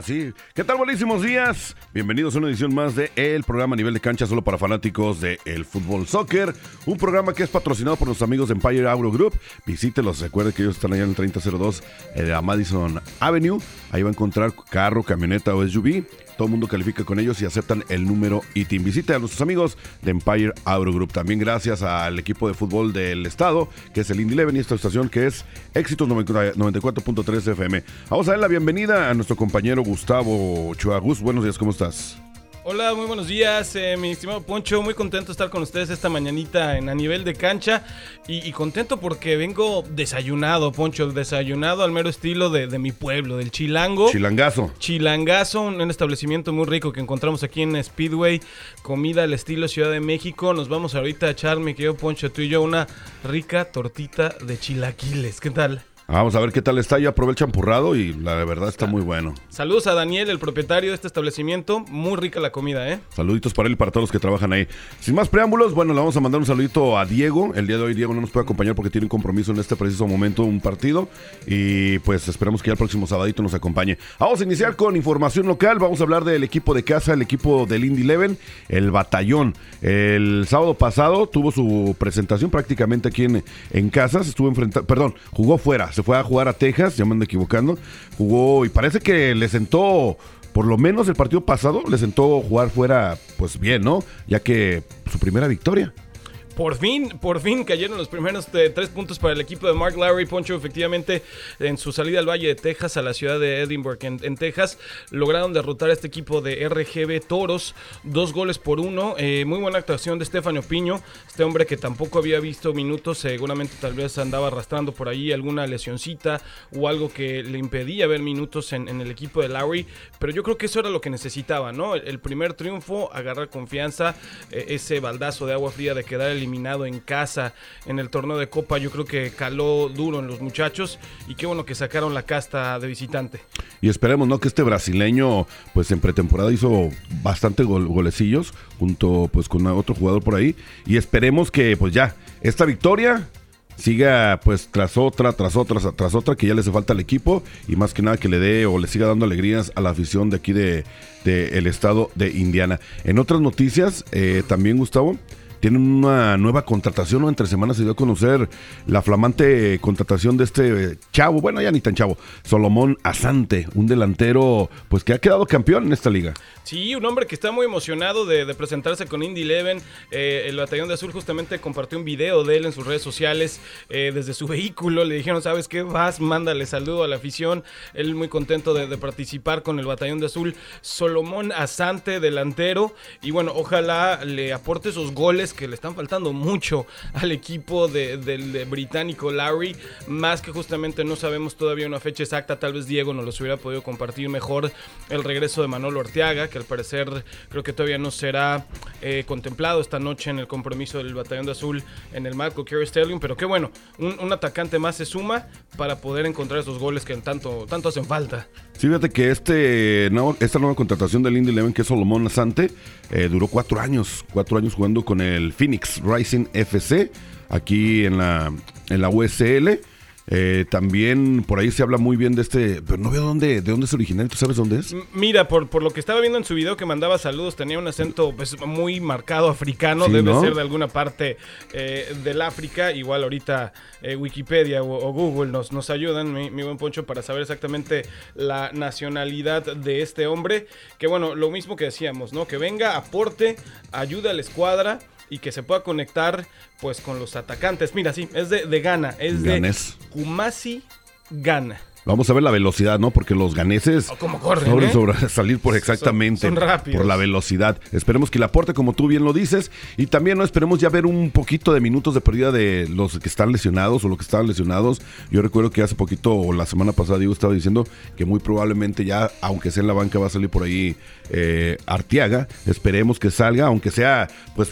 ¿Qué tal? Buenísimos días. Bienvenidos a una edición más de El programa Nivel de Cancha solo para fanáticos del el fútbol soccer. Un programa que es patrocinado por nuestros amigos de Empire Auto Group. Visítelos. Recuerden que ellos están allá en el 3002 de la Madison Avenue. Ahí va a encontrar carro, camioneta o SUV. Todo el mundo califica con ellos y aceptan el número ITIN. Visite a nuestros amigos de Empire Auto Group. También gracias al equipo de fútbol del estado, que es el Indy Eleven y esta estación que es Éxitos 94.3 FM. Vamos a dar la bienvenida a nuestro compañero Gustavo Chuagus. Buenos días, ¿cómo estás? Hola, muy buenos días, eh, mi estimado Poncho. Muy contento de estar con ustedes esta mañanita en a nivel de cancha. Y, y contento porque vengo desayunado, Poncho, desayunado al mero estilo de, de mi pueblo, del Chilango. Chilangazo. Chilangazo, un, un establecimiento muy rico que encontramos aquí en Speedway. Comida al estilo Ciudad de México. Nos vamos ahorita a echar, mi querido Poncho, tú y yo, una rica tortita de chilaquiles. ¿Qué tal? Vamos a ver qué tal está. Ya probé el champurrado y la verdad está muy bueno. Saludos a Daniel, el propietario de este establecimiento. Muy rica la comida, ¿eh? Saluditos para él y para todos los que trabajan ahí. Sin más preámbulos, bueno, le vamos a mandar un saludito a Diego. El día de hoy Diego no nos puede acompañar porque tiene un compromiso en este preciso momento, un partido. Y pues esperamos que ya el próximo sabadito nos acompañe. Vamos a iniciar con información local. Vamos a hablar del equipo de casa, el equipo del Indy Eleven, el batallón. El sábado pasado tuvo su presentación prácticamente aquí en, en casa. Se estuvo enfrentando, perdón, jugó fuera. Se fue a jugar a Texas, ya me ando equivocando. Jugó y parece que le sentó por lo menos el partido pasado le sentó jugar fuera, pues bien, ¿no? Ya que su primera victoria. Por fin, por fin cayeron los primeros eh, tres puntos para el equipo de Mark Larry Poncho. Efectivamente, en su salida al Valle de Texas, a la ciudad de Edinburgh, en, en Texas, lograron derrotar a este equipo de RGB Toros, dos goles por uno. Eh, muy buena actuación de Estefano Piño, este hombre que tampoco había visto minutos, seguramente tal vez andaba arrastrando por ahí alguna lesioncita o algo que le impedía ver minutos en, en el equipo de Larry. Pero yo creo que eso era lo que necesitaba, ¿no? El, el primer triunfo, agarrar confianza, eh, ese baldazo de agua fría de quedar eliminado eliminado en casa en el torneo de Copa, yo creo que caló duro en los muchachos y qué bueno que sacaron la casta de visitante. Y esperemos, ¿no? Que este brasileño, pues en pretemporada hizo bastante gol golecillos junto pues con otro jugador por ahí. Y esperemos que pues ya, esta victoria siga pues tras otra, tras otra, tras otra, que ya le hace falta al equipo y más que nada que le dé o le siga dando alegrías a la afición de aquí de, de el estado de Indiana. En otras noticias, eh, también Gustavo, tienen una nueva contratación, ¿no? Entre semanas se dio a conocer la flamante contratación de este chavo, bueno, ya ni tan chavo, Solomón Asante, un delantero, pues que ha quedado campeón en esta liga. Sí, un hombre que está muy emocionado de, presentarse con Indy Eleven. Eh, el Batallón de Azul justamente compartió un video de él en sus redes sociales eh, desde su vehículo. Le dijeron, ¿sabes qué? Vas, mándale saludo a la afición. Él muy contento de, de participar con el Batallón de Azul. Solomón Asante, delantero. Y bueno, ojalá le aporte esos goles que le están faltando mucho al equipo de, del de británico Larry. Más que justamente no sabemos todavía una fecha exacta. Tal vez Diego nos los hubiera podido compartir mejor el regreso de Manolo Orteaga, que al parecer creo que todavía no será eh, contemplado esta noche en el compromiso del Batallón de Azul en el Marco Kerry Stadium. Pero qué bueno, un, atacante más se suma para poder encontrar esos goles que tanto, tanto hacen falta. Sí, fíjate que este, esta nueva contratación del Indy Eleven, que es Solomón Asante, eh, duró cuatro años, cuatro años jugando con el Phoenix Rising FC aquí en la, en la USL. Eh, también por ahí se habla muy bien de este, pero no veo dónde, de dónde es originario, ¿tú sabes dónde es? Mira, por, por lo que estaba viendo en su video que mandaba saludos, tenía un acento pues, muy marcado africano, Sí, debe ¿no? ser de alguna parte eh, del África, igual ahorita eh, Wikipedia o, o Google nos, nos ayudan, mi, mi buen Poncho, para saber exactamente la nacionalidad de este hombre, que bueno, lo mismo que decíamos, ¿no? Que venga, aporte, ayude a la escuadra y que se pueda conectar pues con los atacantes. Mira, sí, es de, de Ghana, es Ganés. de Kumasi, Ghana. Vamos a ver la velocidad, ¿no? Porque los ganeses Oh, ¿Cómo corren, sobran eh? sobre salir por exactamente Son- son rápidos. por la velocidad. Esperemos que le aporte, como tú bien lo dices, y también no esperemos ya ver un poquito de minutos de pérdida de los que están lesionados o los que estaban lesionados. Yo recuerdo que hace poquito o la semana pasada Diego estaba diciendo que muy probablemente ya, aunque sea en la banca, va a salir por ahí eh, Arteaga. Esperemos que salga, aunque sea, pues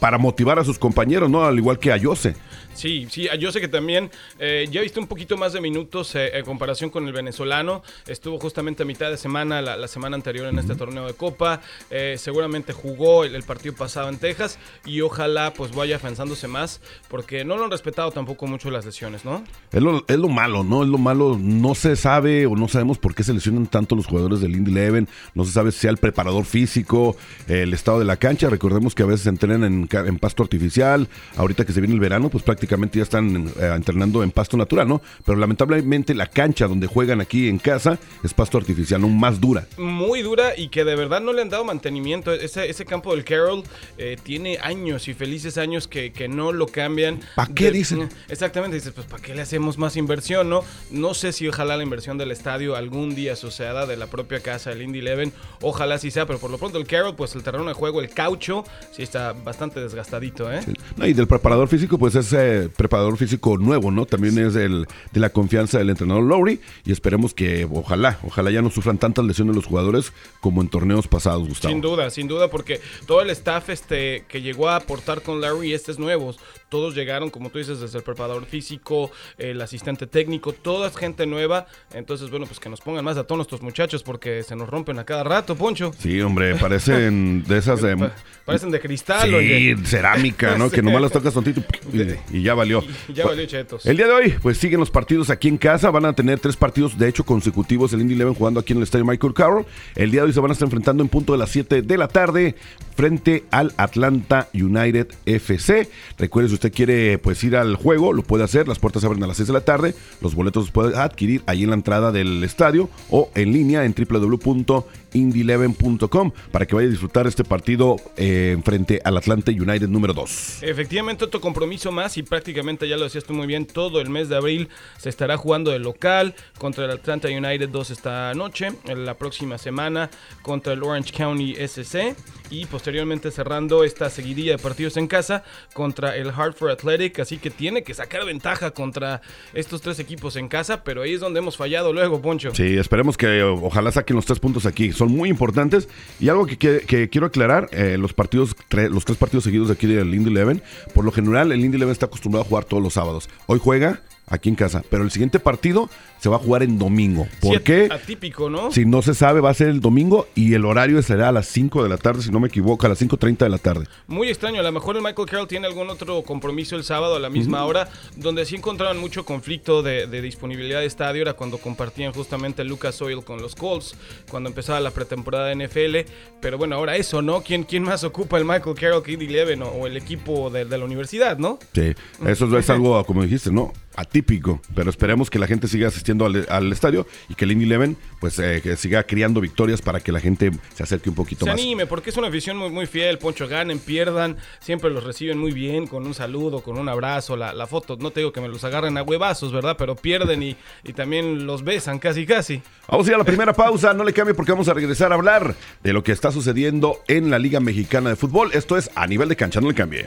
para motivar a sus compañeros, ¿no? Al igual que a Jose. Sí, sí, yo sé que también eh, ya viste un poquito más de minutos eh, en comparación con el venezolano. Estuvo justamente a mitad de semana, la, semana anterior en este torneo de Copa. Eh, seguramente jugó el, partido pasado en Texas y ojalá pues vaya afianzándose más porque no lo han respetado tampoco mucho las lesiones, ¿no? Es lo, es lo malo, ¿no? Es lo malo. No se sabe o no sabemos por qué se lesionan tanto los jugadores del Indy Eleven. No se sabe si sea el preparador físico, el estado de la cancha. Recordemos que a veces entrenan en, en pasto artificial. Ahorita que se viene el verano, pues prácticamente ya están eh, entrenando en pasto natural, ¿no? Pero lamentablemente la cancha donde juegan aquí en casa es pasto artificial, ¿no? Más dura. Muy dura y que de verdad no le han dado mantenimiento. Ese, ese campo del Carroll eh, tiene años y felices años que, que no lo cambian. ¿Para qué dicen? Exactamente, dices, pues ¿para qué le hacemos más inversión, no? No sé si ojalá la inversión del estadio algún día suceda de la propia casa del Indy Eleven. Ojalá sí sea, pero por lo pronto el Carroll, pues el terreno de juego, el caucho, sí está bastante desgastadito, ¿eh? y del preparador físico, pues es preparador físico nuevo, ¿no? También es el, de la confianza del entrenador Lowry y esperemos que ojalá, ojalá ya no sufran tantas lesiones los jugadores como en torneos pasados, Gustavo. Sin duda, sin duda, porque todo el staff este que llegó a aportar con Larry, este es nuevo, todos llegaron, como tú dices, desde el preparador físico, el asistente técnico, toda es gente nueva. Entonces, bueno, pues que nos pongan más a todos nuestros muchachos porque se nos rompen a cada rato, Poncho. Sí, hombre, parecen de esas de... parecen de cristal. Sí, cerámica, ¿no? que nomás las tocas tontito y, y ya valió. Ya valió, chetos. El día de hoy, pues siguen los partidos aquí en casa. Van a tener tres partidos, de hecho, consecutivos. El Indy Eleven jugando aquí en el estadio Michael Carroll. El día de hoy se van a estar enfrentando en punto de las 7 de la tarde frente al Atlanta United FC. Recuerde, si usted quiere pues ir al juego, lo puede hacer. Las puertas se abren a las 6 de la tarde. Los boletos los puede adquirir ahí en la entrada del estadio o en línea en www.indyeleven.com para que vaya a disfrutar este partido eh, frente al Atlanta United número 2. Efectivamente, otro compromiso más y prácticamente ya lo decías tú muy bien, todo el mes de abril se estará jugando de local contra el Atlanta United 2 esta noche, en la próxima semana contra el Orange County SC y posteriormente cerrando esta seguidilla de partidos en casa contra el Hartford Athletic, así que tiene que sacar ventaja contra estos tres equipos en casa, pero ahí es donde hemos fallado luego, Poncho. Sí, esperemos que ojalá saquen los tres puntos aquí, son muy importantes y algo que, quiero aclarar, eh, los partidos, los tres partidos seguidos de aquí del Indy Eleven, por lo general el Indy Eleven está acostumbrado a jugar todos los sábados. Hoy juega aquí en casa. Pero el siguiente partido se va a jugar en domingo. ¿Por qué? Atípico, ¿no? Si no se sabe, va a ser el domingo y el horario será a las 5 de la tarde, si no me equivoco, a las 5.30 de la tarde. Muy extraño. A lo mejor el Michael Carroll tiene algún otro compromiso el sábado a la misma hora, donde sí encontraban mucho conflicto de, disponibilidad de estadio. Era cuando compartían justamente Lucas Oil con los Colts, cuando empezaba la pretemporada de NFL. Pero bueno, ahora eso, ¿no? ¿Quién, quién más ocupa el Michael Carroll que Eleven o, el equipo de, de la universidad, ¿no? Sí, eso es algo, como dijiste, ¿no? atípico, pero esperemos que la gente siga asistiendo al, estadio y que el Indy Eleven pues eh, que siga criando victorias para que la gente se acerque un poquito más. Se anime, porque es una afición muy, muy fiel, Poncho, ganen, pierdan, siempre los reciben muy bien, con un saludo, con un abrazo, la, foto, no te digo que me los agarren a huevazos, ¿verdad? Pero pierden y, y también los besan casi, casi. Vamos a ir a la primera pausa, no le cambie porque vamos a regresar a hablar de lo que está sucediendo en la Liga Mexicana de Fútbol. Esto es a nivel de cancha, no le cambie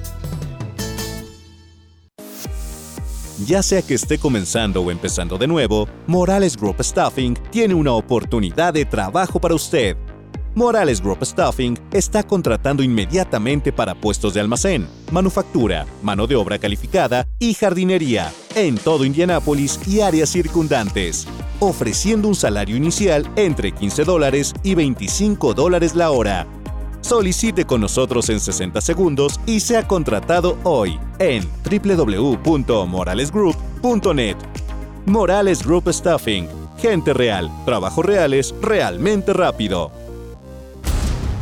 Ya sea que esté comenzando o empezando de nuevo, Morales Group Staffing tiene una oportunidad de trabajo para usted. Morales Group Staffing está contratando inmediatamente para puestos de almacén, manufactura, mano de obra calificada y jardinería en todo Indianápolis y áreas circundantes, ofreciendo un salario inicial entre 15 dólares y 25 dólares la hora Solicite con nosotros en 60 segundos y sea contratado hoy en www.moralesgroup.net. Morales Group Staffing. Gente real. Trabajos reales realmente rápido.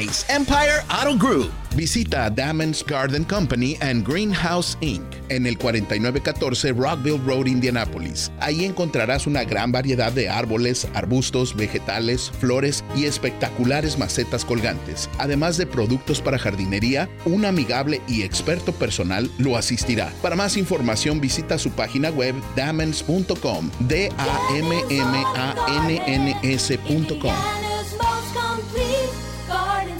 Empire Auto Group. Visita Damon's Garden Company and Greenhouse Inc. en el 4914 Rockville Road, Indianapolis. Ahí encontrarás una gran variedad de árboles, arbustos, vegetales, flores y espectaculares macetas colgantes. Además de productos para jardinería, un amigable y experto personal lo asistirá. Para más información visita su página web damons.com. D A M M A N N S.com.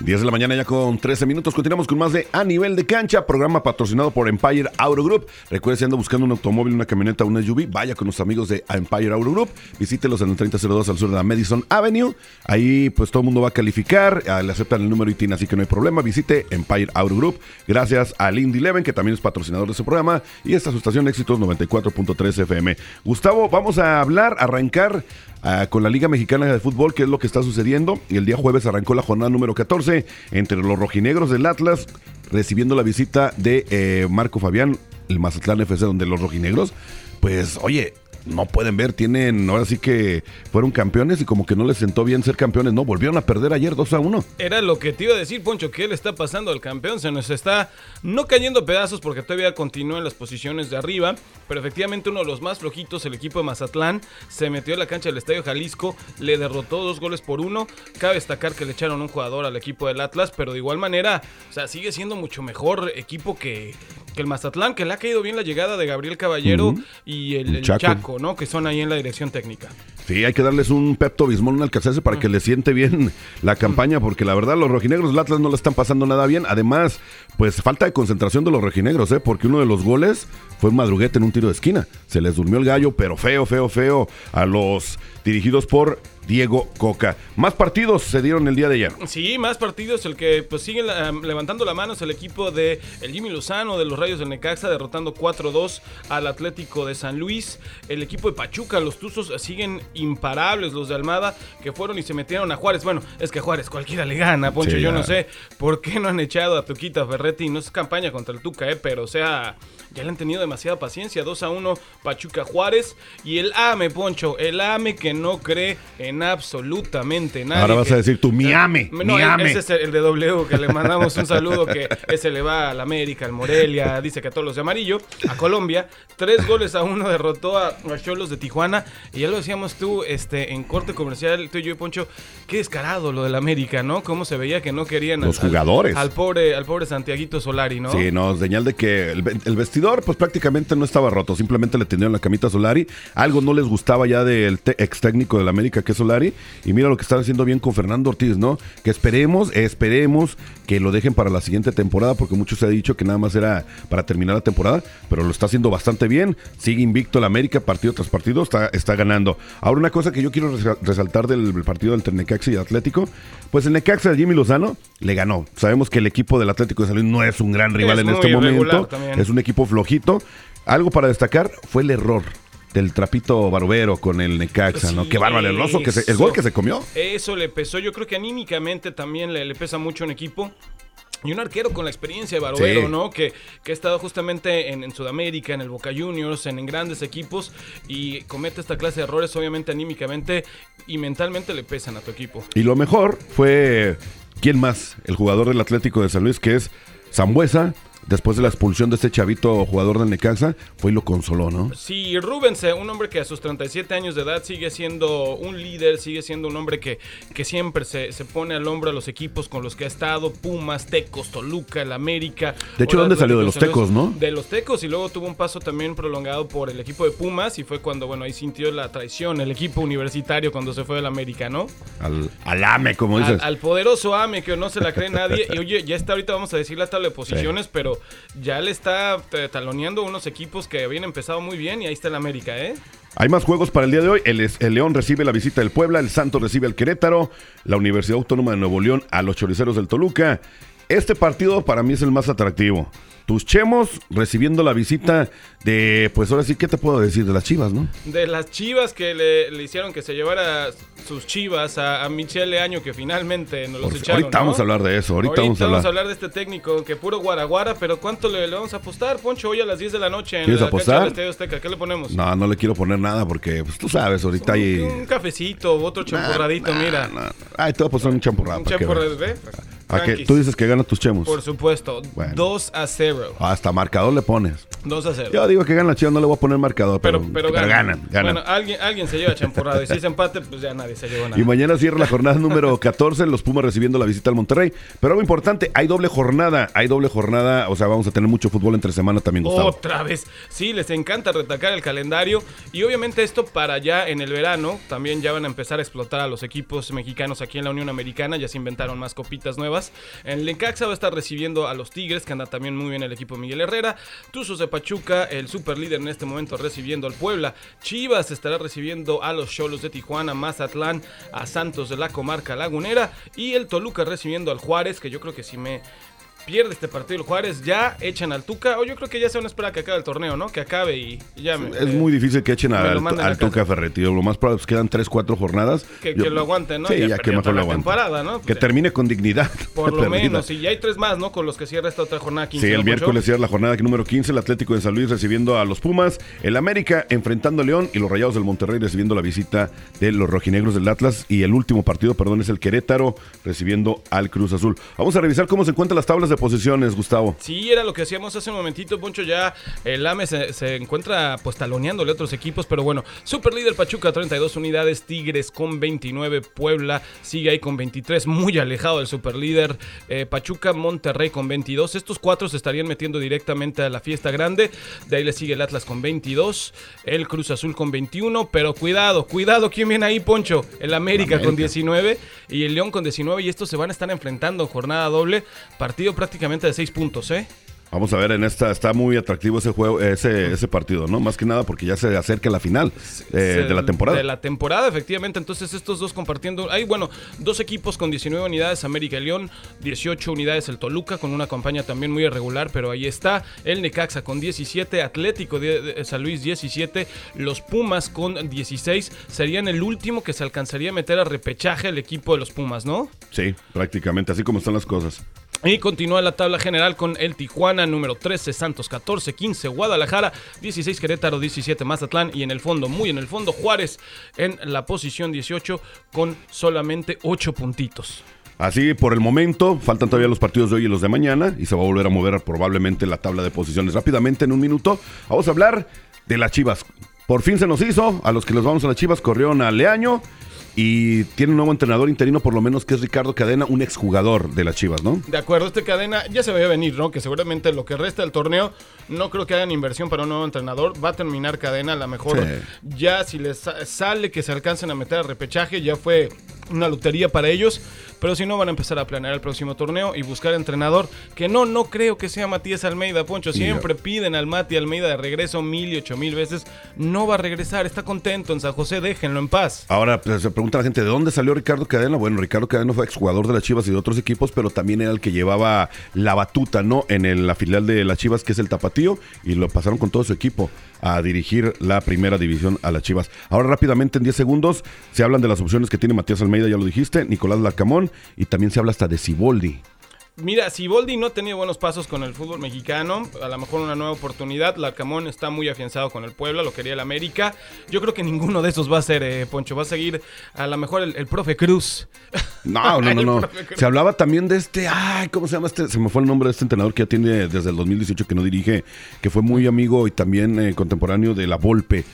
10 de la mañana ya con 13 minutos. Continuamos con más de A Nivel de Cancha, programa patrocinado por Empire Auto Group. Recuerde, si anda buscando un automóvil, una camioneta, una SUV, vaya con los amigos de Empire Auto Group. Visítelos en el 3002 al sur de la Madison Avenue. Ahí pues todo el mundo va a calificar, ah, le aceptan el número ITIN, así que no hay problema. Visite Empire Auto Group. Gracias a Lindy Leven, que también es patrocinador de ese programa. Y esta es su estación Éxitos 94.3 FM. Gustavo, vamos a hablar, arrancar ah, con la Liga Mexicana de Fútbol, qué es lo que está sucediendo. Y el día jueves arrancó la jornada número 14 entre los rojinegros del Atlas, recibiendo la visita de eh, Marco Fabián, el Mazatlán FC, donde los rojinegros, pues oye, no pueden ver, tienen, ahora sí que fueron campeones y como que no les sentó bien ser campeones, no, volvieron a perder ayer 2 a 1. Era lo que te iba a decir, Poncho, ¿qué le está pasando al campeón? Se nos está no cayendo pedazos porque todavía continúa en las posiciones de arriba, pero efectivamente uno de los más flojitos, el equipo de Mazatlán, se metió a la cancha del Estadio Jalisco, le derrotó dos goles por uno. Cabe destacar que le echaron un jugador al equipo del Atlas, pero de igual manera, o sea, sigue siendo mucho mejor equipo que, que el Mazatlán, que le ha caído bien la llegada de Gabriel Caballero y el, el Chaco. Chaco. ¿No? Que son ahí en la dirección técnica. Sí, hay que darles un Pepto Bismol, un Alcacerse para que le siente bien la campaña, porque la verdad los rojinegros del Atlas no le están pasando nada bien. Además, pues falta de concentración de los rojinegros, ¿eh? porque uno de los goles fue un madruguete en un tiro de esquina. Se les durmió el gallo, pero feo, feo, feo a los dirigidos por Diego Coca. Más partidos se dieron el día de ayer. Sí, más partidos. El que pues sigue la- levantando la mano es el equipo de el Jimmy Lozano de los Rayos del Necaxa, derrotando 4-2 al Atlético de San Luis. El equipo de Pachuca, los Tuzos siguen imparables, los de Almada, que fueron y se metieron a Juárez. Bueno, es que a Juárez cualquiera le gana, Poncho. Sí, yo ya. no sé por qué no han echado a Tuquita Ferretti. No es campaña contra el Tuca, eh, pero o sea, ya le han tenido demasiada paciencia. 2 a 1 Pachuca Juárez. Y el AME, Poncho, el AME que no cree en absolutamente nada. Ahora vas a decir tú, mi ame, No, mi ame. ese es el de W, que le mandamos un saludo, que ese le va al América, al Morelia, dice que a todos los de amarillo, a Colombia. Tres goles a uno derrotó a a Cholos de Tijuana. Y ya lo decíamos tú, este, en corte comercial, tú y yo y Poncho, qué descarado lo del América, ¿no? Cómo se veía que no querían Los al- jugadores. Al, pobre, al pobre Santiaguito Solari, ¿no? Sí, no, señal de que el, ve- el vestidor pues prácticamente no estaba roto, simplemente le tendieron la camita a Solari, algo no les gustaba ya del ex técnico del América que es Solari, y mira lo que están haciendo bien con Fernando Ortiz, ¿no? Que esperemos, esperemos que lo dejen para la siguiente temporada, porque muchos se ha dicho que nada más era para terminar la temporada, pero lo está haciendo bastante bien, sigue invicto el América partido tras partido, está, está ganando. Ahora una cosa que yo quiero resa- resaltar del partido del Necaxa y Atlético, pues el Necaxa de Jimmy Lozano le ganó. Sabemos que el equipo del Atlético de San Luis no es un gran rival Es en este momento. también. Es un equipo flojito. algo para destacar fue el error del trapito barbero con el Necaxa, ¿no? Qué bárbaro el oso, que se- el gol que se comió. Eso le pesó. Yo creo que anímicamente también le, le pesa mucho a un equipo. Y un arquero con la experiencia de Barovero, Sí. ¿no? Que, que ha estado justamente en, en Sudamérica, en el Boca Juniors, en, en grandes equipos y comete esta clase de errores, obviamente anímicamente y mentalmente le pesan a tu equipo. Y lo mejor fue, ¿quién más? El jugador del Atlético de San Luis, que es Zambuesa, después de la expulsión de este chavito jugador del Necaxa, fue y lo consoló, ¿no? Sí, Rubens, eh, un hombre que a sus 37 años de edad sigue siendo un líder, sigue siendo un hombre que, que siempre se, se pone al hombro a los equipos con los que ha estado, Pumas, Tecos, Toluca, el América. De hecho, ¿dónde salió? De los Tecos. ¿no? De los Tecos y luego tuvo un paso también prolongado por el equipo de Pumas y fue cuando, bueno, ahí sintió la traición, el equipo universitario cuando se fue del América, ¿no? Al, al AME, como dices. Al, al poderoso AME que no se la cree nadie. Y oye, ya está ahorita, vamos a decir la tabla de posiciones, pero ya le está eh, taloneando unos equipos que habían empezado muy bien y ahí está el América, ¿eh? Hay más juegos para el día de hoy. El, el León recibe la visita del Puebla, el Santos recibe al Querétaro, la Universidad Autónoma de Nuevo León a los Choriceros del Toluca. Este partido para mí es el más atractivo. Tus Chemos recibiendo la visita de, pues ahora sí, ¿qué te puedo decir? De las Chivas, ¿no? De las chivas que le, le hicieron que se llevara sus chivas a, a Michele Año, que finalmente nos los Por- echaron. ahorita ¿no? vamos a hablar de eso, ahorita, vamos a hablar. de este técnico, que puro guaraguara, pero ¿cuánto le, le vamos a apostar, Poncho? Hoy a las 10 de la noche en ¿Quieres la cancha apostar? del Estadio Azteca. ¿Qué le ponemos? No, no le quiero poner nada porque, pues tú sabes, ahorita hay... Un cafecito, otro champurradito, mira. Ay, te voy a pasar un champurrado. Un champurrado. ¿A? Tranquis. Tú dices que gana tus Chemos. Por supuesto, Bueno. 2 a 0. Hasta marcador le pones. 2 a 0. Yo digo que gana Chivas, no le voy a poner marcador, pero, pero, pero, pero ganan. ganan, ganan. Bueno, alguien, alguien se lleva champurrado. Y si es empate, pues ya nadie se lleva nada. Y mañana cierra la jornada número 14, los Pumas recibiendo la visita al Monterrey. Pero algo importante, hay doble jornada, hay doble jornada, o sea, vamos a tener mucho fútbol entre semana también, Gustavo. Otra vez. Sí, les encanta retacar el calendario. Y obviamente esto para ya en el verano. También ya van a empezar a explotar a los equipos mexicanos aquí en la Unión Americana. Ya se inventaron más copitas nuevas. En Lencaxa va a estar recibiendo a los Tigres, que anda también muy bien el equipo Miguel Herrera. Tuzos de Pachuca, el super líder en este momento recibiendo al Puebla. Chivas estará recibiendo a los Cholos de Tijuana, Mazatlán, a Santos de la comarca lagunera. Y el Toluca recibiendo al Juárez, que yo creo que si me pierde este partido el Juárez, ya echan al Tuca. O yo creo que ya se van a esperar a que acabe el torneo, ¿no? Que acabe y, ya me. Es muy difícil que echen al, al. Tuca Ferretti. Lo más probable es que quedan 3, 4 jornadas. Que, Yo- que lo aguanten, ¿no? Sí, ya, que mejor lo temporada, ¿no? Que termine con dignidad. Por lo Perdida. menos. Y ya hay tres más, ¿no? Con los que cierra esta otra jornada 15. Sí, el ¿no, miércoles cierra la jornada número 15, el Atlético de San Luis recibiendo a los Pumas, el América enfrentando a León y los Rayados del Monterrey recibiendo la visita de los rojinegros del Atlas y el último partido, perdón, es el Querétaro recibiendo al Cruz Azul. Vamos a revisar cómo se encuentran las tablas de posiciones, Gustavo. Sí, era lo que hacíamos hace un momentito, Poncho. Ya el AME se, se encuentra pues taloneándole a otros equipos, pero bueno, super líder Pachuca 32 unidades, Tigres con 29, Puebla sigue ahí con 23, muy alejado del super líder, eh, Pachuca, Monterrey con 22. Estos cuatro se estarían metiendo directamente a la fiesta grande. De ahí le sigue el Atlas con 22, el Cruz Azul con 21, pero cuidado, cuidado, ¿quién viene ahí, Poncho? El América, con 19 y el León con 19 y estos se van a estar enfrentando en jornada doble, partido prácticamente de 6 puntos, ¿eh? Vamos a ver, en esta está muy atractivo ese juego, ese, ese partido, ¿no? Más que nada porque ya se acerca la final eh, de la temporada. De la temporada, efectivamente. Entonces, estos dos compartiendo. Hay, bueno, dos equipos con 19 unidades: América y León, 18 unidades el Toluca, con una campaña también muy irregular, pero ahí está. El Necaxa con 17, Atlético de, de San Luis 17, los Pumas con 16. Serían el último que se alcanzaría a meter a repechaje el equipo de los Pumas, ¿no? Sí, prácticamente, así como están las cosas. Y continúa la tabla general con el Tijuana, número 13, Santos 14, 15, Guadalajara, 16, Querétaro, 17, Mazatlán y en el fondo, muy en el fondo, Juárez en la posición 18 con solamente 8 puntitos. Así por el momento, faltan todavía los partidos de hoy y los de mañana y se va a volver a mover probablemente la tabla de posiciones. Rápidamente, en un minuto, vamos a hablar de las Chivas. Por fin se nos hizo, a los que les vamos a las Chivas corrieron a Leaño y tiene un nuevo entrenador interino, por lo menos que es Ricardo Cadena, un exjugador de las Chivas, ¿no? De acuerdo, este cadena ya se veía venir, ¿no? Que seguramente lo que resta del torneo, no creo que hagan inversión para un nuevo entrenador. Va a terminar cadena, a lo mejor Sí. ya si les sa- sale que se alcancen a meter a repechaje, ya fue una lotería para ellos. Pero si no, van a empezar a planear el próximo torneo y buscar entrenador. Que no, no creo que sea Matías Almeida, Poncho. Siempre piden al Mati Almeida de regreso mil y ocho mil veces. No va a regresar, está contento en San José, déjenlo en paz. Ahora pues, se pregunta la gente, ¿de dónde salió Ricardo Cadena? Bueno, Ricardo Cadena fue exjugador de las Chivas y de otros equipos, pero también era el que llevaba la batuta, ¿no? En el- la filial de las Chivas, que es el Tapatío, y lo pasaron con todo su equipo a dirigir la primera división a las Chivas. Ahora rápidamente, en 10 segundos, se hablan de las opciones que tiene Matías Almeida, ya lo dijiste, Nicolás Larcamón, y también se habla hasta de Ciboldi. Mira, si Boldi no ha tenido buenos pasos con el fútbol mexicano, a lo mejor una nueva oportunidad. Larcamón está muy afianzado con el Puebla, lo quería el América. Yo creo que ninguno de esos va a ser, eh, Poncho. Va a seguir a lo mejor el, el profe Cruz. No, no, no, no. Se hablaba también de este, ay, ¿cómo se llama este? Se me fue el nombre de este entrenador que ya tiene desde el 2018 que no dirige, que fue muy amigo y también eh, contemporáneo de la Volpe.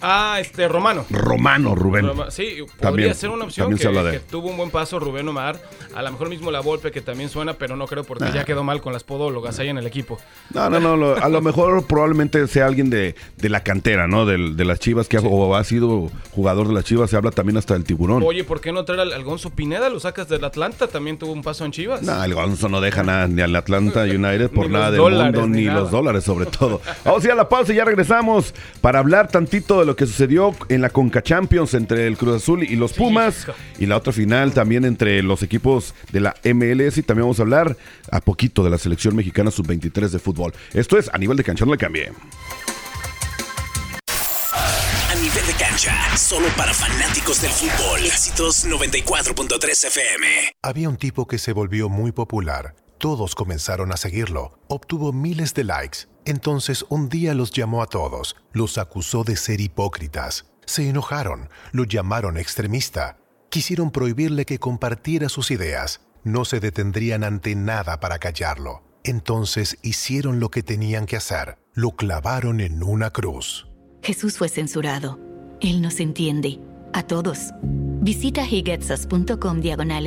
Ah, este, Romano. Romano Rubén. Roma- Sí, podría También, ser una opción que, de tuvo un buen paso Rubén Omar. A lo mejor mismo la Volpe que también suena, pero no creo porque Nah. ya quedó mal con las podólogas ahí en el equipo. No, no, no, lo- a lo mejor probablemente sea alguien de, de la cantera, ¿no? Del- De, las Chivas, que ha, o ha sido jugador de las Chivas, se habla también hasta del tiburón. Oye, ¿por qué no traer al, al Gonzo Pineda? Lo sacas del Atlanta, también tuvo un paso en Chivas. No, el Gonzo no deja nada ni al Atlanta United por nada del dólares, mundo, ni los dólares sobre todo. Vamos a ir a la pausa y ya regresamos para hablar tantito de lo que sucedió en la Conca Champions entre el Cruz Azul y los Pumas y la otra final también entre los equipos de la MLS y también vamos a hablar a poquito de la selección mexicana sub-23 de fútbol. Esto es a nivel de cancha, no le cambie. A nivel de cancha, solo para fanáticos del fútbol. Éxitos 94.3 FM. Había un tipo que se volvió muy popular. Todos comenzaron a seguirlo. Obtuvo miles de likes. Entonces un día los llamó a todos. Los acusó de ser hipócritas. Se enojaron. Lo llamaron extremista. Quisieron prohibirle que compartiera sus ideas. No se detendrían ante nada para callarlo. Entonces hicieron lo que tenían que hacer. Lo clavaron en una cruz. Jesús fue censurado. Él nos entiende. A todos. Visita higetsas.com diagonal.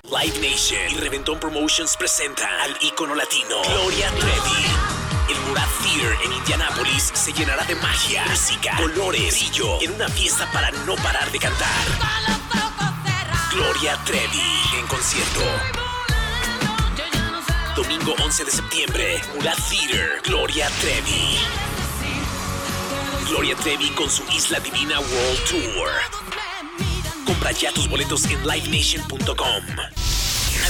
Live Nation y Reventón Promotions presenta al ícono latino Gloria Trevi. El Murat Theater en Indianápolis se llenará de magia, música, colores, brillo, en una fiesta para no parar de cantar. Gloria Trevi en concierto. Domingo 11 de septiembre, Murat Theater, Gloria Trevi. Gloria Trevi con su Isla Divina World Tour. Compra ya tus boletos en livenation.com.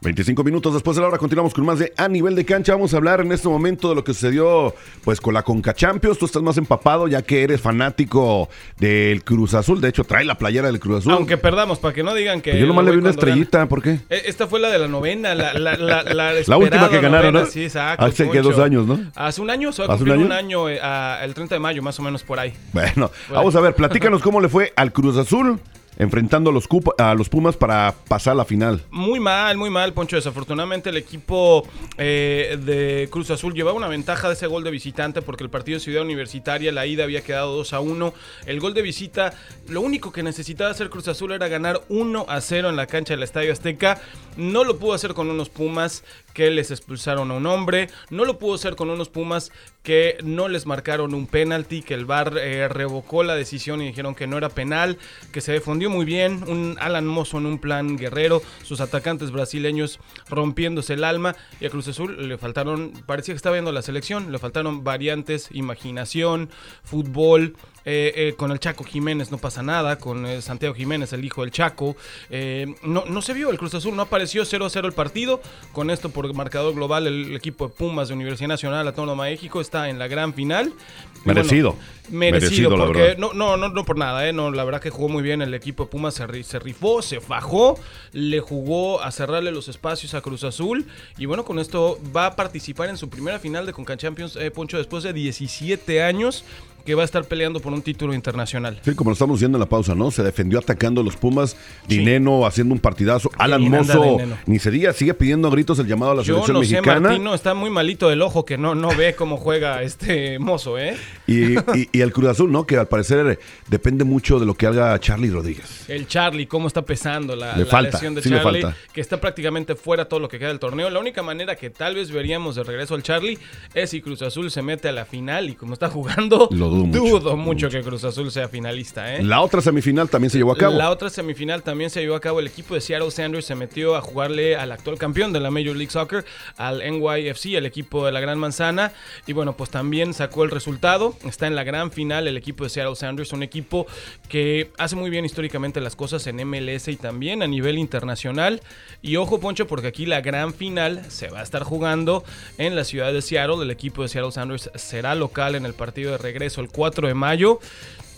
25 minutos después de la hora continuamos con más de A Nivel de Cancha. Vamos a hablar en este momento de lo que sucedió pues con la Conca Champions. Tú estás más empapado ya que eres fanático del Cruz Azul. De hecho, trae la playera del Cruz Azul. Aunque perdamos, para que no digan que... Pero yo nomás le vi una cuando gana. estrellita, ¿por qué? Eh, Esta fue la de la novena, la, la, la, la, La última que ganaron, novena, ¿no? Sí, exacto. Hace que dos años, ¿no? Hace un año, se va a ¿Hace un cumplir un año? año, eh, a- el 30 de mayo, más o menos por ahí. Bueno, vamos a ver, platícanos cómo le fue al Cruz Azul enfrentando a los, a los Pumas para pasar a la final. Muy mal, muy mal, Poncho. Desafortunadamente el equipo eh, de Cruz Azul llevaba una ventaja de ese gol de visitante porque el partido de Ciudad Universitaria, la ida había quedado 2 a 1. El gol de visita, lo único que necesitaba hacer Cruz Azul era ganar 1 a 0 en la cancha del Estadio Azteca. No lo pudo hacer con unos Pumas que les expulsaron a un hombre. No lo pudo hacer con unos Pumas que no les marcaron un penalti, que el VAR eh, revocó la decisión y dijeron que no era penal, que se defendió muy bien, un Alan Mozo en un plan guerrero, sus atacantes brasileños rompiéndose el alma y a Cruz Azul le faltaron, parecía que estaba viendo la selección, le faltaron variantes, imaginación, fútbol. Eh, eh, con el Chaco Jiménez no pasa nada, con eh, Santiago Jiménez, el hijo del Chaco. eh, no, no se vio el Cruz Azul, no apareció 0-0 el partido. Con esto, por marcador global, el equipo de Pumas de Universidad Nacional Autónoma de México está en la gran final. Y bueno, Merecido. merecido, Merecido, la porque no, no, no, no por nada, ¿eh? No, la verdad que jugó muy bien el equipo de Pumas, se, ri- se rifó, se fajó, le jugó a cerrarle los espacios a Cruz Azul y bueno, con esto va a participar en su primera final de Conca Champions, Poncho, después de 17 años que va a estar peleando por un título internacional. Sí, como lo estamos viendo en la pausa, ¿no? Se defendió atacando a los Pumas, Dineno haciendo un partidazo, Alan Mozo, ni se diga, sigue pidiendo a gritos el llamado a la Yo selección no sé, mexicana. Martino está muy malito del ojo que no, no ve cómo juega este mozo, ¿eh? Y, y- y el Cruz Azul, ¿no? Que al parecer depende mucho de lo que haga Charlie Rodríguez. El Charlie, cómo está pesando la, Le la falta, lesión de sí le Charlie, falta. que está prácticamente fuera todo lo que queda del torneo. La única manera que tal vez veríamos de regreso al Charlie es si Cruz Azul se mete a la final y como está jugando, Lo dudo mucho, dudo mucho que Cruz Azul sea finalista. ¿eh? La otra semifinal también se llevó a cabo. La otra semifinal también se llevó a cabo. El equipo de Seattle Sanders se metió a jugarle al actual campeón de la Major League Soccer, al NYFC, el equipo de la Gran Manzana. Y bueno, pues también sacó el resultado. Está en la gran final el equipo de Seattle Sanders, un equipo que hace muy bien históricamente las cosas en MLS y también a nivel internacional. Y ojo, Poncho, porque aquí la gran final se va a estar jugando en la ciudad de Seattle. El equipo de Seattle Sanders será local en el partido de regreso el 4 de mayo.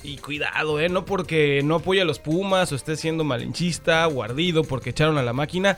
Y cuidado, ¿eh? No porque no apoya a los Pumas o esté siendo malinchista o ardido porque echaron a la máquina.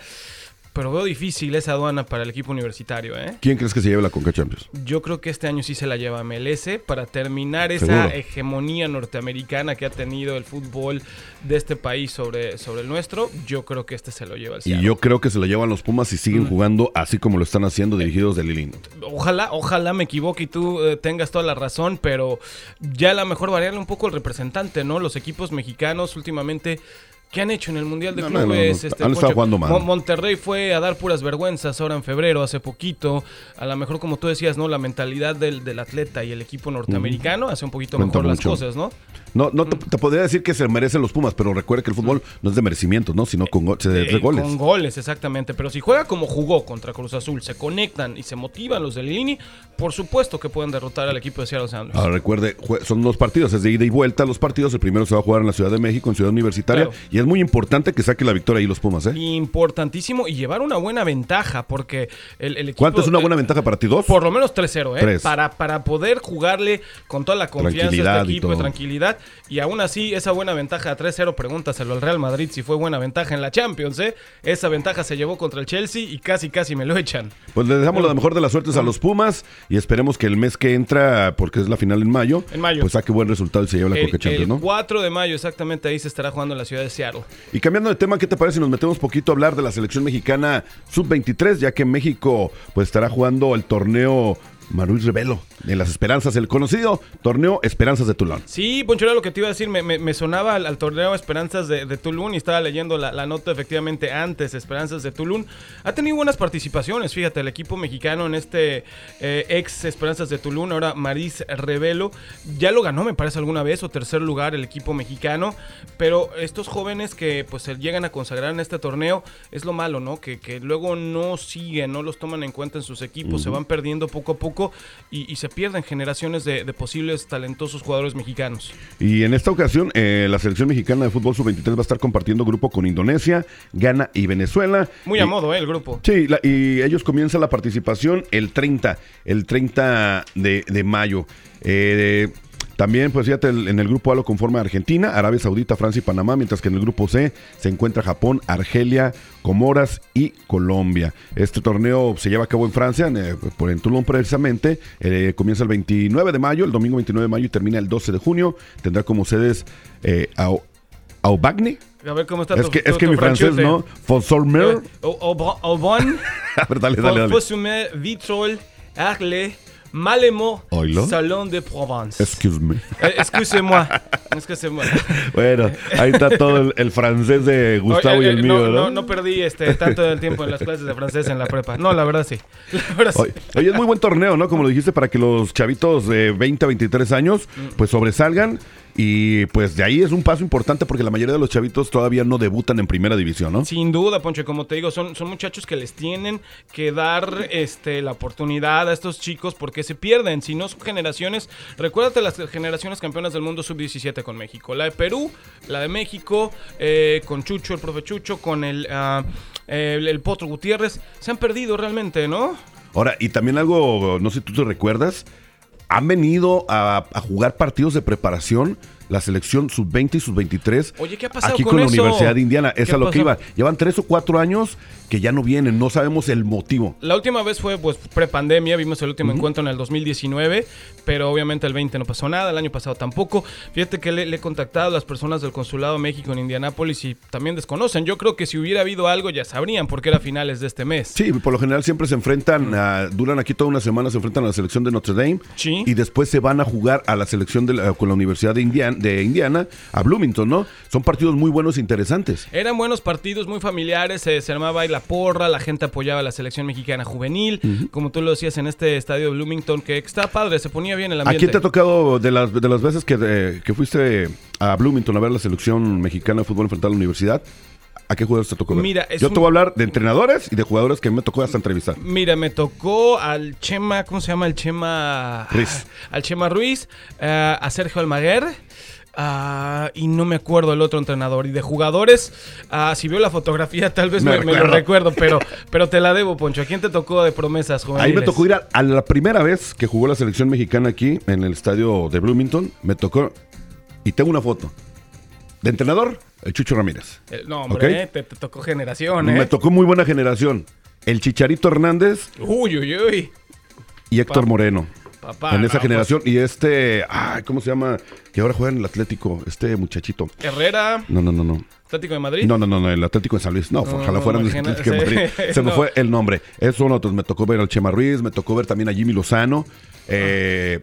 Pero veo difícil esa aduana para el equipo universitario, ¿eh? ¿Quién crees que se lleve la Conca Champions? Yo creo que este año sí se la lleva MLS para terminar esa Seguro. hegemonía norteamericana que ha tenido el fútbol de este país sobre, sobre el nuestro. Yo creo que este se lo lleva el Y Seattle. yo creo que se lo llevan los Pumas y Mm. siguen jugando así como lo están haciendo dirigidos de Lilín. Ojalá, ojalá me equivoque y tú eh, tengas toda la razón, pero ya a lo mejor variarle un poco el representante, ¿no? Los equipos mexicanos últimamente. ¿Qué han hecho en el Mundial de No, no, no, Clubes? no, Este, han estado jugando mal. Mon- Monterrey fue a dar puras vergüenzas ahora en febrero, hace poquito. A lo mejor, como tú decías, ¿no? La mentalidad del, del atleta y el equipo norteamericano hace un poquito Cuenta mejor mucho. las cosas, ¿no? No, no te, te podría decir que se merecen los Pumas, pero recuerda que el fútbol no es de merecimientos, ¿no? Sino con go- se de, Eh, goles. Con goles, exactamente. Pero si juega como jugó contra Cruz Azul, se conectan y se motivan los de Lilini, por supuesto que pueden derrotar al equipo de Seattle Sounders. Ahora recuerde, son dos partidos, es de ida y vuelta los partidos. El primero se va a jugar en la Ciudad de México, en Ciudad Universitaria. Claro. Y es muy importante que saque la victoria ahí los Pumas, ¿eh? Importantísimo y llevar una buena ventaja, porque el, el equipo. ¿Cuánto es una buena ventaja para ti? ¿Dos? Por lo menos 3-0, ¿eh? Tres. Para, para poder jugarle con toda la confianza a Tranquilidad este y equipo, todo. tranquilidad. Y aún así, esa buena ventaja a 3-0, pregúntaselo al Real Madrid si fue buena ventaja en la Champions, ¿eh? Esa ventaja se llevó contra el Chelsea y casi, casi me lo echan. Pues le dejamos la mejor de las suertes a los Pumas y esperemos que el mes que entra, porque es la final en mayo, En mayo. pues saque buen resultado y se lleve la El, Coca Champions, el ¿no? 4 de mayo, exactamente ahí se estará jugando en la ciudad de Seattle. Y cambiando de tema, ¿qué te parece si nos metemos poquito a hablar de la selección mexicana sub-23, ya que México pues estará jugando el torneo Maruis Revelo en las Esperanzas, el conocido torneo Esperanzas de Tulón. Sí, Poncho, era lo que te iba a decir. Me, me- me sonaba al, al torneo Esperanzas de, de y estaba leyendo la, la nota efectivamente antes, Esperanzas de Tulum. Ha tenido buenas participaciones, fíjate, el equipo mexicano en este eh, ex Esperanzas de Tulum, ahora Maris Revelo, ya lo ganó, me parece, alguna vez, o tercer lugar el equipo mexicano. Pero estos jóvenes que pues llegan a consagrar en este torneo, es lo malo, ¿no? Que, que luego no siguen, no los toman en cuenta en sus equipos, se van perdiendo poco a poco. Poco y, y se pierden generaciones de, de posibles talentosos jugadores mexicanos. Y en esta ocasión, eh, la selección mexicana de fútbol sub-23 va a estar compartiendo grupo con Indonesia, Ghana y Venezuela. Muy Y- a modo, ¿eh? El grupo. Sí, la- y ellos comienzan la participación el 30, el 30 de, de mayo. Eh, también, pues fíjate, en el grupo A lo conforma Argentina, Arabia Saudita, Francia y Panamá, mientras que en el grupo C se encuentra Japón, Argelia, Comoras y Colombia. Este torneo se lleva a cabo en Francia, en, eh, por en Toulon precisamente. Eh, comienza el 29 de mayo, el domingo 29 de mayo y termina el 12 de junio. Tendrá como sedes eh, Au- Aubagne. A ver cómo está Es tu- que, tu- es que tu mi francés. ¿no? Au- Aubonne, A ver, dale, dale, dale. Vitrolles, Arles, Malemo, Oilo. Salon de Provence. Excuse me. Eh, Excusez-moi. Excusez-moi. Bueno, ahí está todo el, el francés de Gustavo Oye, y el eh, mío, no, ¿no? no, no perdí este, tanto el tiempo en las clases de francés en la prepa. No, la verdad sí. La verdad sí. Oye, oye, es muy buen torneo, ¿no? Como lo dijiste, para que los chavitos de 20 a 23 años, Mm. pues sobresalgan. Y pues de ahí es un paso importante porque la mayoría de los chavitos todavía no debutan en primera división, ¿no? Sin duda, Poncho, como te digo, son, son muchachos que les tienen que dar este, la oportunidad a estos chicos porque se pierden. Si no son generaciones, recuérdate las generaciones campeonas del mundo sub-17 con México. La de Perú, la de México, eh, con Chucho, el profe Chucho, con el, ah, el, el Potro Gutiérrez. Se han perdido realmente, ¿no? Ahora, y también algo, no sé si tú te recuerdas, han venido a, jugar partidos de preparación la selección sub-20 y sub-23 Oye, ¿qué ha pasado aquí con con, la? Universidad de Indiana. Es ¿Qué a lo que iba. Llevan tres o cuatro años que ya no vienen, no sabemos el motivo. La última vez fue pues prepandemia, vimos el último encuentro en el 2019, pero obviamente el 20 no pasó nada, el año pasado tampoco. Fíjate que le, le he contactado a las personas del Consulado de México en Indianápolis y también desconocen. Yo creo que si hubiera habido algo ya sabrían porque era finales de este mes. Sí, por lo general siempre se enfrentan, a- duran aquí toda una semana, se enfrentan a la selección de Notre Dame Sí. y después se van a jugar a la selección de la- con la Universidad de, Indian- de Indiana, a Bloomington, ¿no? Son partidos muy buenos e interesantes. Eran buenos partidos, muy familiares, se, se armaba ahí la porra, la gente apoyaba a la selección mexicana juvenil, como tú lo decías en este estadio de Bloomington, que está padre, se ponía bien el ¿A ambiente. quién te ha tocado de las, de las veces que, eh, que fuiste a Bloomington a ver la selección mexicana de fútbol enfrentada a la universidad? ¿A qué jugadores te tocó ver? Mira, Yo un- te voy a hablar de entrenadores y de jugadores que me tocó hasta entrevistar. Mira, me tocó al Chema, ¿cómo se llama? El Chema Ruiz. Al Chema Ruiz, eh, a Sergio Almaguer. ah, y no me acuerdo el otro entrenador. Y de jugadores, ah, si veo la fotografía, tal vez Me me, me lo recuerdo. recuerdo, pero, pero te la debo, Poncho. ¿A quién te tocó de promesas, juveniles? Ahí me tocó ir a, a la primera vez que jugó la selección mexicana aquí en el estadio de Bloomington. Me tocó, y tengo una foto. De entrenador, el Chucho Ramírez. Eh, no, hombre, eh, te, te tocó generación, ¿eh? Me tocó muy buena generación. El Chicharito Hernández Uy, uy, uy. y Héctor Pa- Moreno. Papá, en esa no, generación. Y este, ay, ¿cómo se llama? Que ahora juega en el Atlético, este muchachito. Herrera, No, no, no, no. Atlético de Madrid. No, no, no, no, el Atlético de San Luis. No, No, ojalá fuera el Atlético de. Madrid. Se me No. fue el nombre. Son otros. Me tocó ver al Chema Ruiz, me tocó ver también a Jimmy Lozano. Eh,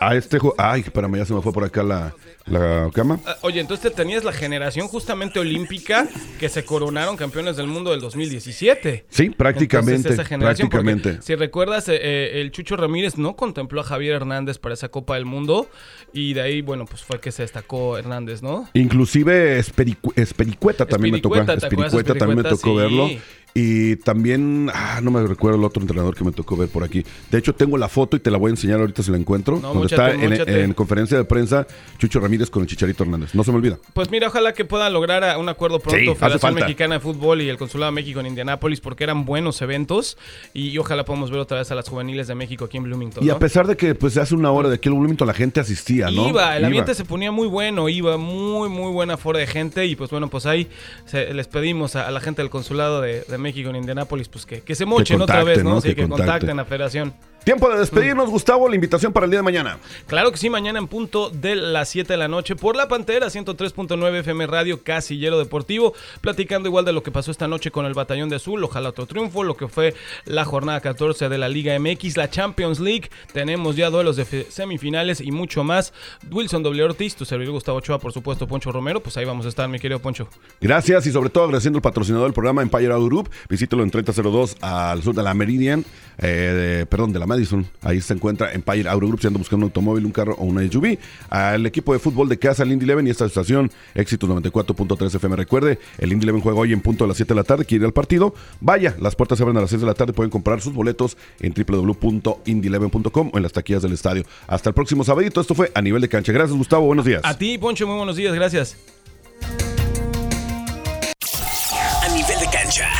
a este. jo- Ay, espérame, ya se me fue por acá la, la cama. Ah, Oye, entonces tenías la generación justamente olímpica que se coronaron campeones del mundo del 2017. Sí, prácticamente. Esa prácticamente. Si recuerdas, eh, eh, el Chucho Ramírez no contempló a Javier Hernández para esa Copa del Mundo y de ahí, bueno, pues fue que se destacó Hernández, ¿no? Inclusive Espericu- Espericueta también me tocó. Espiricueta, ¿te acuerdas de Espericueta también me tocó verlo. Sí. Y también, ah, no me recuerdo el otro entrenador que me tocó ver por aquí. De hecho, tengo la foto y te la voy a enseñar ahorita si la encuentro. No, donde está en, en conferencia de prensa Chucho Ramírez con el Chicharito Hernández. No se me olvida. Pues mira, ojalá que puedan lograr un acuerdo Sí, pronto hace Federación. Mexicana de Fútbol y el Consulado de México en Indianápolis porque eran buenos eventos y ojalá podamos ver otra vez a las juveniles de México aquí en Bloomington. Y ¿no? a pesar de que pues hace una hora de aquí en Bloomington la gente asistía, ¿no? Iba, el ambiente se ponía muy bueno, iba muy, muy buena fora de gente y pues bueno, pues ahí se- les pedimos a, a la gente del consulado de, de México en Indianápolis pues que, que se mochen otra vez, ¿no? ¿no? Sí, Que que, contacten. contacten a Federación. Tiempo de despedirnos, Gustavo. La invitación para el día de mañana. Claro que sí, mañana en punto de las 7 de la noche por La Pantera, 103.9 FM Radio, Casillero Deportivo, platicando igual de lo que pasó esta noche con el Batallón de Azul, ojalá otro triunfo, lo que fue la jornada 14 de la Liga MX, la Champions League, tenemos ya duelos de semifinales y mucho más. Wilson W. Ortiz, tu servidor Gustavo Ochoa, por supuesto, Poncho Romero, pues ahí vamos a estar, mi querido Poncho. Gracias y sobre todo agradeciendo al patrocinador del programa Empire Auto Group, Visítelo en 3002 al sur de la Meridian, eh, perdón, de la Madison. Ahí se encuentra Empire Auto Group si anda buscando un automóvil, un carro o una SUV. Al equipo de fútbol de casa, el Indy Eleven y esta estación, Éxitos 94.3 FM. Recuerde, el Indy Eleven juega hoy en punto a las 7 de la tarde. Quiere ir al partido. Vaya, las puertas se abren a las 6 de la tarde. Pueden comprar sus boletos en www.indyeleven.com o en las taquillas del estadio. Hasta el próximo sabadito. Esto fue a nivel de cancha. Gracias, Gustavo. Buenos días. A ti, Poncho, muy buenos días, gracias.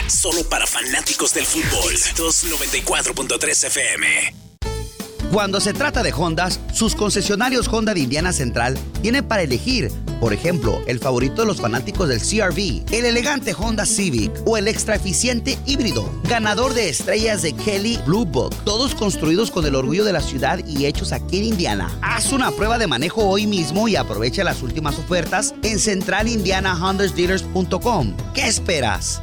Solo para fanáticos del fútbol. 294.3 FM. Cuando se trata de Hondas, sus concesionarios Honda de Indiana Central tienen para elegir, por ejemplo, el favorito de los fanáticos del CRV, el elegante Honda Civic o el extra eficiente híbrido, ganador de estrellas de Kelly Blue Book, todos construidos con el orgullo de la ciudad y hechos aquí en Indiana. Haz una prueba de manejo hoy mismo y aprovecha las últimas ofertas en centralindianahondasdealers.com. ¿Qué esperas?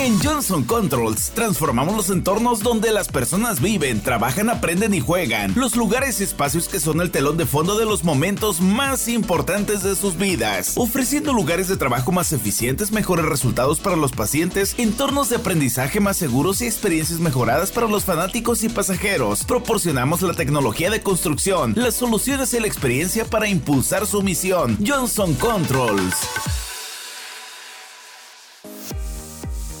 En Johnson Controls transformamos los entornos donde las personas viven, trabajan, aprenden y juegan. Los lugares y espacios que son el telón de fondo de los momentos más importantes de sus vidas. Ofreciendo lugares de trabajo más eficientes, mejores resultados para los pacientes, entornos de aprendizaje más seguros y experiencias mejoradas para los fanáticos y pasajeros. Proporcionamos la tecnología de construcción, las soluciones y la experiencia para impulsar su misión. Johnson Controls.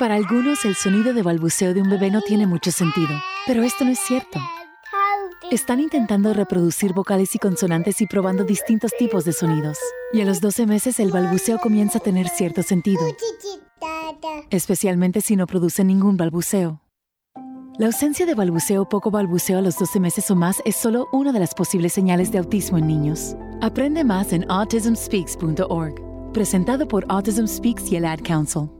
Para algunos, el sonido de balbuceo de un bebé no tiene mucho sentido, pero esto no es cierto. Están intentando reproducir vocales y consonantes y probando distintos tipos de sonidos. Y a los 12 meses el balbuceo comienza a tener cierto sentido, especialmente si no produce ningún balbuceo. La ausencia de balbuceo o poco balbuceo a los 12 meses o más es solo una de las posibles señales de autismo en niños. Aprende más en autismspeaks.org, presentado por Autism Speaks y el Ad Council.